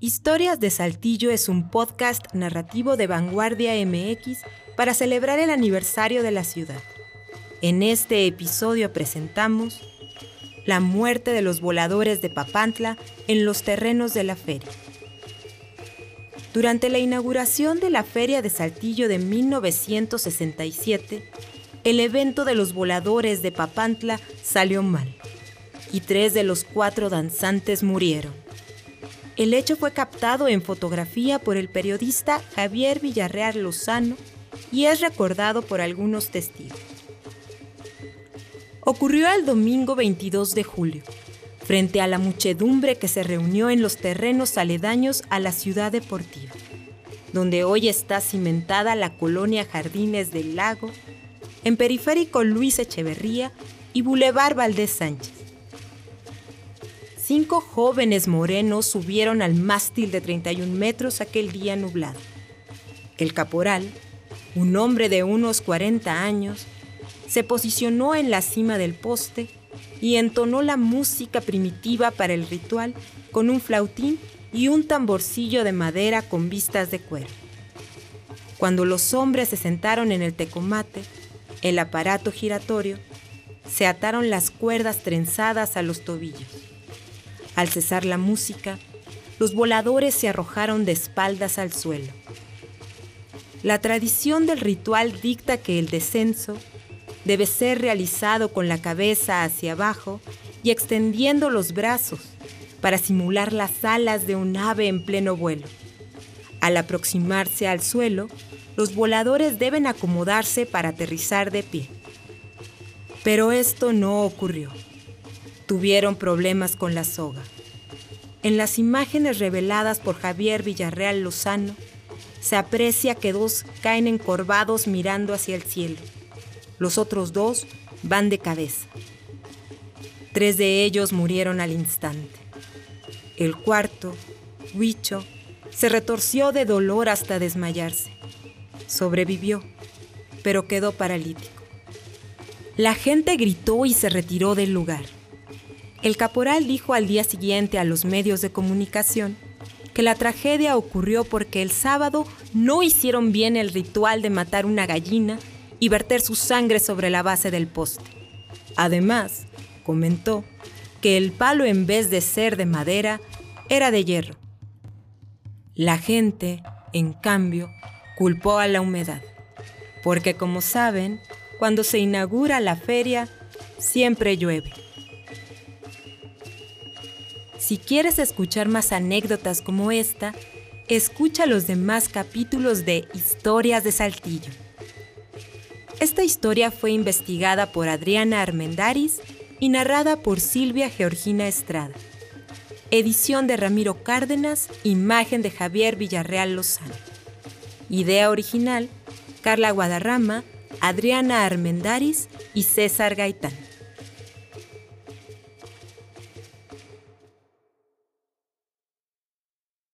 Historias de Saltillo es un podcast narrativo de Vanguardia MX para celebrar el aniversario de la ciudad. En este episodio presentamos la muerte de los voladores de Papantla en los terrenos de la feria. Durante la inauguración de la Feria de Saltillo de 1967, el evento de los voladores de Papantla salió mal y tres de los cuatro danzantes murieron. El hecho fue captado en fotografía por el periodista Javier Villarreal Lozano y es recordado por algunos testigos. Ocurrió el domingo 22 de julio, frente a la muchedumbre que se reunió en los terrenos aledaños a la ciudad deportiva, donde hoy está cimentada la colonia Jardines del Lago, en periférico Luis Echeverría y Boulevard Valdés Sánchez cinco jóvenes morenos subieron al mástil de 31 metros aquel día nublado. El caporal, un hombre de unos 40 años, se posicionó en la cima del poste y entonó la música primitiva para el ritual con un flautín y un tamborcillo de madera con vistas de cuero. Cuando los hombres se sentaron en el tecomate, el aparato giratorio, se ataron las cuerdas trenzadas a los tobillos. Al cesar la música, los voladores se arrojaron de espaldas al suelo. La tradición del ritual dicta que el descenso debe ser realizado con la cabeza hacia abajo y extendiendo los brazos para simular las alas de un ave en pleno vuelo. Al aproximarse al suelo, los voladores deben acomodarse para aterrizar de pie. Pero esto no ocurrió tuvieron problemas con la soga. En las imágenes reveladas por Javier Villarreal Lozano, se aprecia que dos caen encorvados mirando hacia el cielo. Los otros dos van de cabeza. Tres de ellos murieron al instante. El cuarto, Huicho, se retorció de dolor hasta desmayarse. Sobrevivió, pero quedó paralítico. La gente gritó y se retiró del lugar. El caporal dijo al día siguiente a los medios de comunicación que la tragedia ocurrió porque el sábado no hicieron bien el ritual de matar una gallina y verter su sangre sobre la base del poste. Además, comentó que el palo en vez de ser de madera era de hierro. La gente, en cambio, culpó a la humedad, porque como saben, cuando se inaugura la feria, siempre llueve. Si quieres escuchar más anécdotas como esta, escucha los demás capítulos de Historias de Saltillo. Esta historia fue investigada por Adriana Armendaris y narrada por Silvia Georgina Estrada. Edición de Ramiro Cárdenas, imagen de Javier Villarreal Lozano. Idea original, Carla Guadarrama, Adriana Armendaris y César Gaitán.